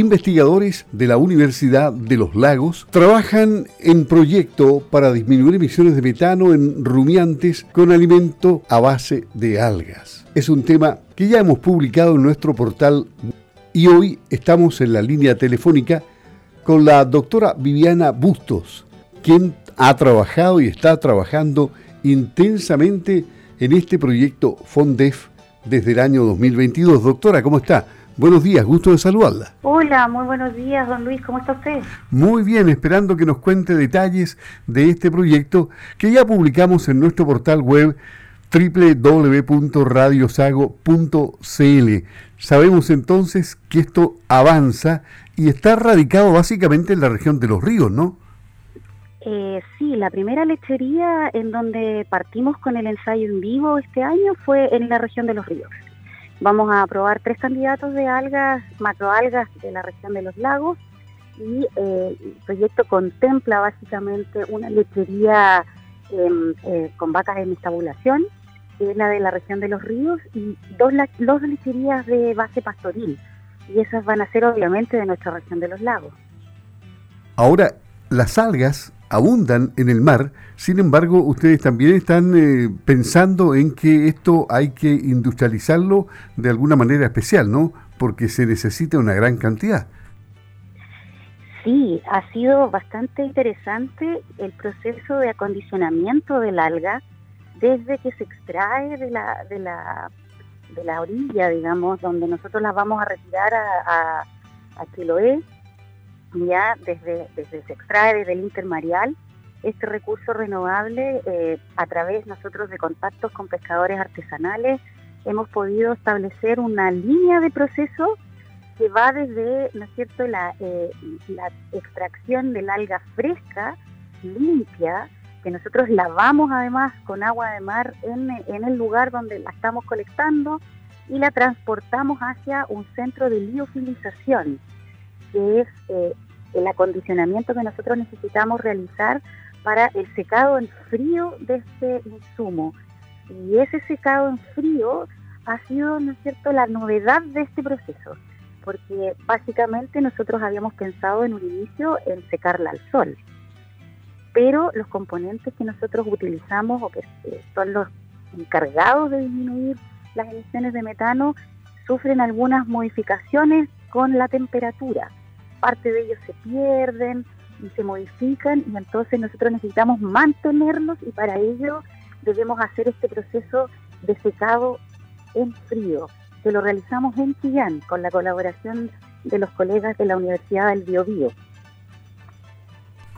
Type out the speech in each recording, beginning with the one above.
investigadores de la Universidad de los Lagos trabajan en proyecto para disminuir emisiones de metano en rumiantes con alimento a base de algas. Es un tema que ya hemos publicado en nuestro portal y hoy estamos en la línea telefónica con la doctora Viviana Bustos, quien ha trabajado y está trabajando intensamente en este proyecto FONDEF desde el año 2022. Doctora, ¿cómo está? Buenos días, gusto de saludarla. Hola, muy buenos días, don Luis, ¿cómo está usted? Muy bien, esperando que nos cuente detalles de este proyecto que ya publicamos en nuestro portal web www.radiosago.cl. Sabemos entonces que esto avanza y está radicado básicamente en la región de los ríos, ¿no? Eh, sí, la primera lechería en donde partimos con el ensayo en vivo este año fue en la región de los ríos. Vamos a probar tres candidatos de algas, macroalgas de la región de los lagos y eh, el proyecto contempla básicamente una lechería em, eh, con vacas en estabulación, que es la de la región de los ríos, y dos, dos lecherías de base pastoril, y esas van a ser obviamente de nuestra región de los lagos. Ahora, las algas abundan en el mar, sin embargo, ustedes también están eh, pensando en que esto hay que industrializarlo de alguna manera especial, ¿no? Porque se necesita una gran cantidad. Sí, ha sido bastante interesante el proceso de acondicionamiento del alga desde que se extrae de la, de la, de la orilla, digamos, donde nosotros la vamos a retirar a, a, a Chiloé ya desde, desde se extrae desde el intermareal este recurso renovable eh, a través nosotros de contactos con pescadores artesanales hemos podido establecer una línea de proceso que va desde no es cierto la, eh, extracción del alga fresca limpia que nosotros lavamos además con agua de mar en el lugar donde la estamos colectando y la transportamos hacia un centro de liofilización que es eh, el acondicionamiento que nosotros necesitamos realizar para el secado en frío de este insumo. Y ese secado en frío ha sido, ¿no es cierto?, la novedad de este proceso, porque básicamente nosotros habíamos pensado en un inicio en secarla al sol, pero los componentes que nosotros utilizamos o que eh, son los encargados de disminuir las emisiones de metano sufren algunas modificaciones con la temperatura parte de ellos se pierden y se modifican y entonces nosotros necesitamos mantenerlos y para ello debemos hacer este proceso de secado en frío, que lo realizamos en Chillán con la colaboración de los colegas de la Universidad del Biobío.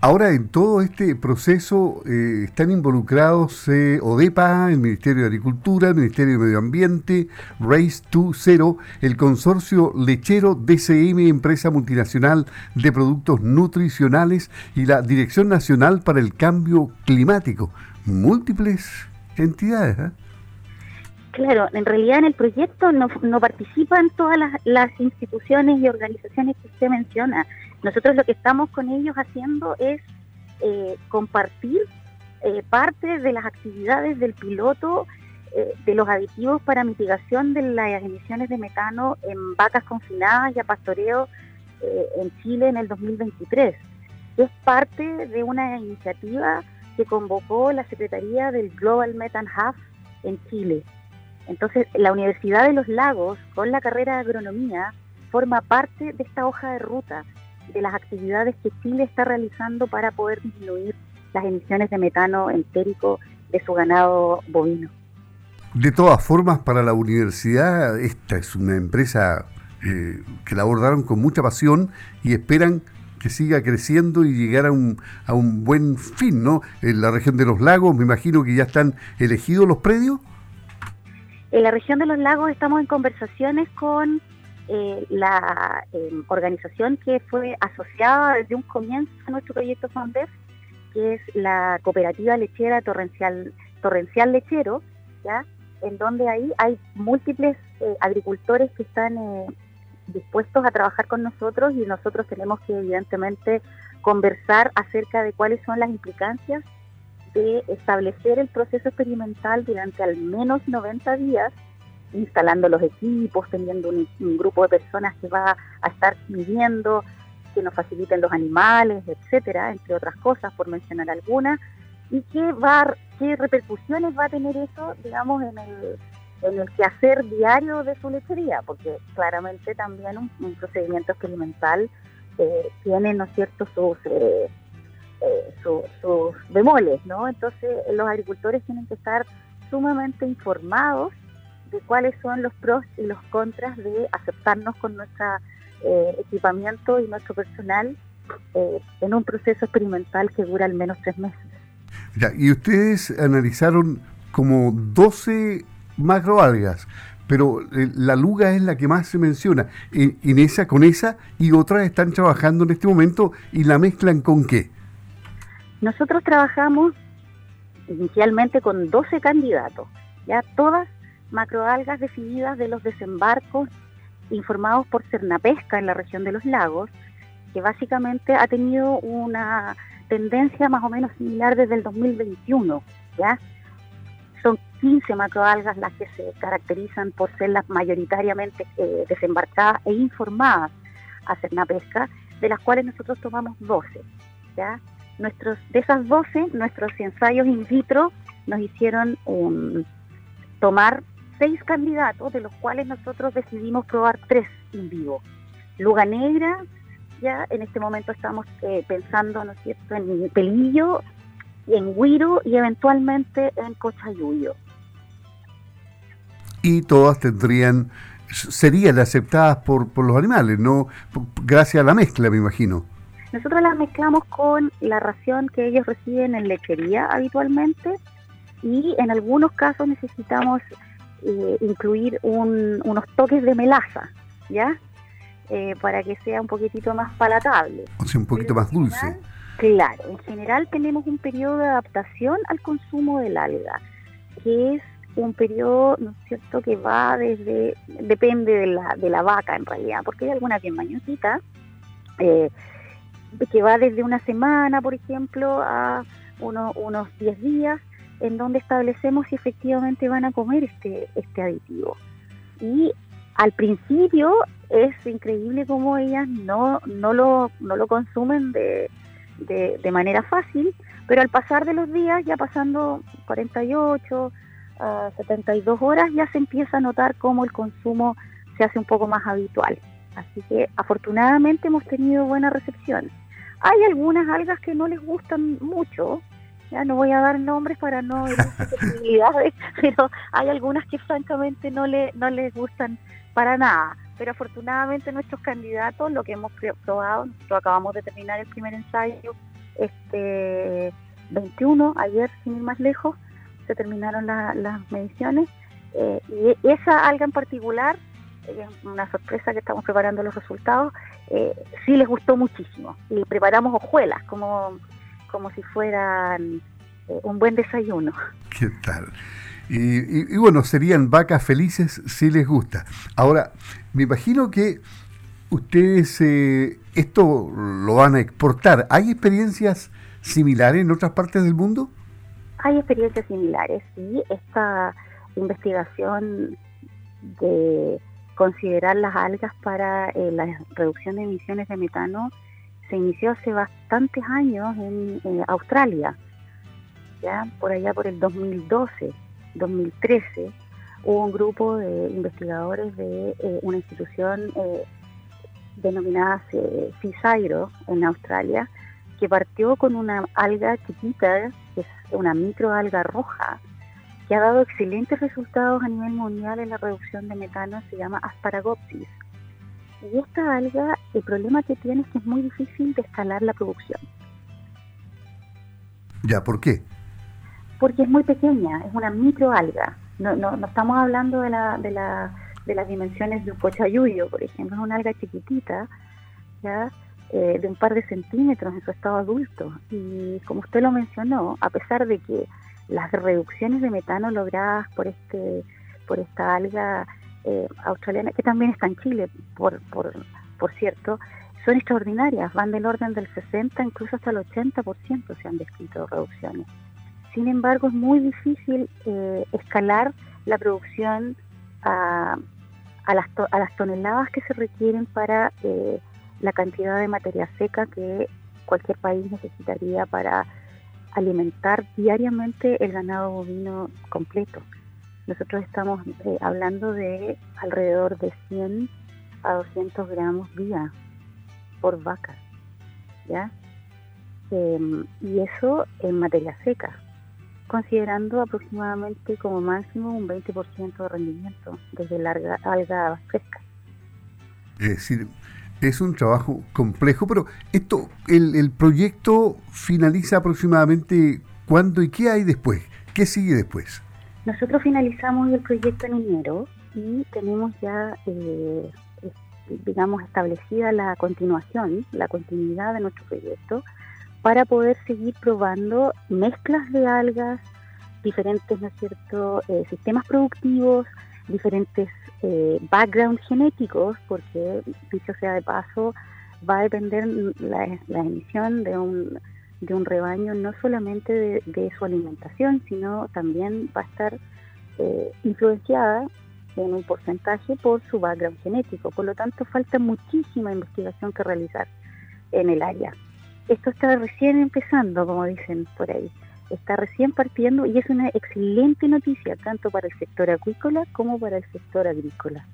Ahora, en todo este proceso eh, están involucrados eh, ODEPA, el Ministerio de Agricultura, el Ministerio de Medio Ambiente, Race to Zero, el consorcio lechero DCM, empresa multinacional de productos nutricionales, y la Dirección Nacional para el Cambio Climático. Múltiples entidades. ¿eh? Claro, en realidad en el proyecto no, participan todas las, las instituciones y organizaciones que usted menciona nosotros lo que estamos con ellos haciendo es eh, compartir eh, parte de las actividades del piloto eh, de los aditivos para mitigación de las emisiones de metano en vacas confinadas y a pastoreo en Chile en el 2023. Es parte de una iniciativa que convocó la Secretaría del Global Methane Hub en Chile. Entonces, la Universidad de los Lagos, con la carrera de agronomía, forma parte de esta hoja de ruta de las actividades que Chile está realizando para poder disminuir las emisiones de metano entérico de su ganado bovino. De todas formas, para la universidad, esta es una empresa eh, que la abordaron con mucha pasión y esperan que siga creciendo y llegar a un, a un buen fin, ¿no? En la región de los lagos, me imagino que ya están elegidos los predios. En la región de los lagos estamos en conversaciones con eh, la em, organización que fue asociada desde un comienzo a nuestro proyecto FONDEF, que es la Cooperativa Lechera Torrencial, Torrencial Lechero, ¿ya? en donde ahí hay múltiples eh, agricultores que están eh, dispuestos a trabajar con nosotros y nosotros tenemos que evidentemente conversar acerca de cuáles son las implicancias de establecer el proceso experimental durante al menos 90 días instalando los equipos, teniendo un, grupo de personas que va a estar midiendo, que nos faciliten los animales, etcétera, entre otras cosas, por mencionar algunas, y qué va, qué repercusiones va a tener eso, digamos, en el en el quehacer diario de su lechería, porque claramente también un, procedimiento experimental eh, tiene, ¿no es cierto?, sus, eh, eh, sus bemoles, ¿no? Entonces los agricultores tienen que estar sumamente informados de cuáles son los pros y los contras de aceptarnos con nuestro equipamiento y nuestro personal en un proceso experimental que dura al menos tres meses. Ya, y ustedes analizaron como 12 macroalgas, pero eh, la luga es la que más se menciona. En, esa, con esa y otras están trabajando en este momento y la mezclan con qué? Nosotros trabajamos inicialmente con 12 candidatos, ya todas macroalgas definidas de los desembarcos informados por Cernapesca en la región de los lagos, que básicamente ha tenido una tendencia más o menos similar desde el 2021, ¿ya? Son 15 macroalgas las que se caracterizan por ser las mayoritariamente eh, desembarcadas e informadas a Cernapesca, de las cuales nosotros tomamos 12. ¿ya? Nuestros, de esas 12, nuestros ensayos in vitro nos hicieron um, tomar seis candidatos, de los cuales nosotros decidimos probar tres in vivo. Luga Negra, ya en este momento estamos eh, pensando, ¿no es cierto?, en Pelillo, y en Huiro y eventualmente en Cochayuyo y todas tendrían serían aceptadas por, por los animales, no gracias a la mezcla, me imagino. Nosotros las mezclamos con la ración que ellos reciben en lechería habitualmente y en algunos casos necesitamos eh, incluir unos toques de melaza, ¿ya? Eh, para que sea un poquitito más palatable. O sea, un poquito más dulce. claro, en general tenemos un periodo de adaptación al consumo del alga, que es un periodo, ¿no es cierto?, que va desde, depende de la, de la vaca en realidad, porque hay algunas bien mañositas, eh, que va desde una semana, por ejemplo, a uno, unos 10 días, en donde establecemos si efectivamente van a comer este, este aditivo. Y al principio es increíble cómo ellas no, no, lo, no lo consumen de, de, manera fácil, pero al pasar de los días, ya pasando 48, a 72 horas ya se empieza a notar cómo el consumo se hace un poco más habitual. Así que afortunadamente hemos tenido buena recepción. Hay algunas algas que no les gustan mucho, ya no voy a dar nombres para no posibilidades, pero hay algunas que francamente no, le, no les gustan para nada. Pero afortunadamente nuestros candidatos, lo que hemos probado, nosotros acabamos de terminar el primer ensayo, este 21, ayer sin ir más lejos, se terminaron las mediciones eh, y esa alga en particular, es una sorpresa que estamos preparando los resultados, eh, sí les gustó muchísimo y preparamos hojuelas como, como si fueran eh, un buen desayuno. ¿Qué tal? Y, bueno, serían vacas felices si les gusta. Ahora, me imagino que ustedes esto lo van a exportar. ¿Hay experiencias similares en otras partes del mundo? Hay experiencias similares y esta investigación de considerar las algas para eh, la reducción de emisiones de metano se inició hace bastantes años en Australia, ya por allá por el 2012, 2013 hubo un grupo de investigadores de eh, una institución eh, denominada CISAIRO en Australia que partió con una alga chiquita, que es una microalga roja, que ha dado excelentes resultados a nivel mundial en la reducción de metano, se llama Asparagopsis. Y esta alga, el problema que tiene es que es muy difícil de escalar la producción. ¿Ya por qué? Porque es muy pequeña, es una microalga. No, no, no estamos hablando de, la, de, la, de las dimensiones de un pochayuyo, por ejemplo, es una alga chiquitita, ¿ya? Eh, de un par de centímetros en su estado adulto. Y como usted lo mencionó, a pesar de que las reducciones de metano logradas por este por esta alga eh, australiana, que también está en Chile, por, por, por cierto, son extraordinarias, van del orden del 60, incluso hasta el 80% se han descrito reducciones. Sin embargo, es muy difícil eh, escalar la producción a, las toneladas que se requieren para eh, la cantidad de materia seca que cualquier país necesitaría para alimentar diariamente el ganado bovino completo. Nosotros estamos eh, hablando de alrededor de 100 a 200 gramos día por vaca, ¿ya? Em, y eso en materia seca, considerando aproximadamente como máximo un 20% de rendimiento desde larga alga fresca. Es decir, es un trabajo complejo, pero esto, el, el proyecto finaliza aproximadamente cuándo y qué hay después, qué sigue después. Nosotros finalizamos el proyecto en enero y tenemos ya, eh, digamos, establecida la continuación, la continuidad de nuestro proyecto para poder seguir probando mezclas de algas, diferentes, ¿no es cierto?, eh, sistemas productivos, diferentes eh, backgrounds genéticos, porque, dicho sea de paso, va a depender la, emisión de un, de un rebaño no solamente de, su alimentación, sino también va a estar eh, influenciada en un porcentaje por su background genético. Por lo tanto, falta muchísima investigación que realizar en el área. Esto está recién empezando, como dicen por ahí está recién partiendo y es una excelente noticia tanto para el sector acuícola como para el sector agrícola.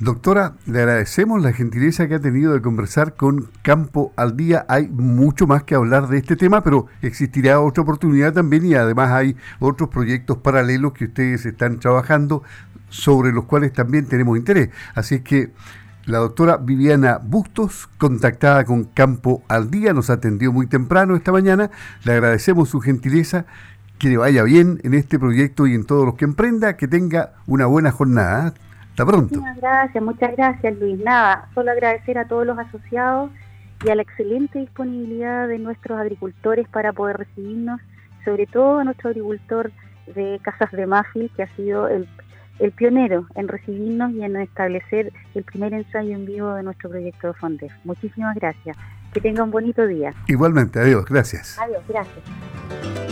Doctora, le agradecemos la gentileza que ha tenido de conversar con Campo al Día. Hay mucho más que hablar de este tema, pero existirá otra oportunidad también y además hay otros proyectos paralelos que ustedes están trabajando sobre los cuales también tenemos interés. Así que la doctora Viviana Bustos, contactada con Campo al Día, nos atendió muy temprano esta mañana. Le agradecemos su gentileza, que le vaya bien en este proyecto y en todos los que emprenda, que tenga una buena jornada. Hasta pronto. Muchas gracias, muchas gracias Luis. Nada, solo agradecer a todos los asociados y a la excelente disponibilidad de nuestros agricultores para poder recibirnos, sobre todo a nuestro agricultor de Casas de Mafil, que ha sido el el pionero en recibirnos y en establecer el primer ensayo en vivo de nuestro proyecto de Fondef. Muchísimas gracias. Que tenga un bonito día. Igualmente, adiós, gracias. Adiós, gracias.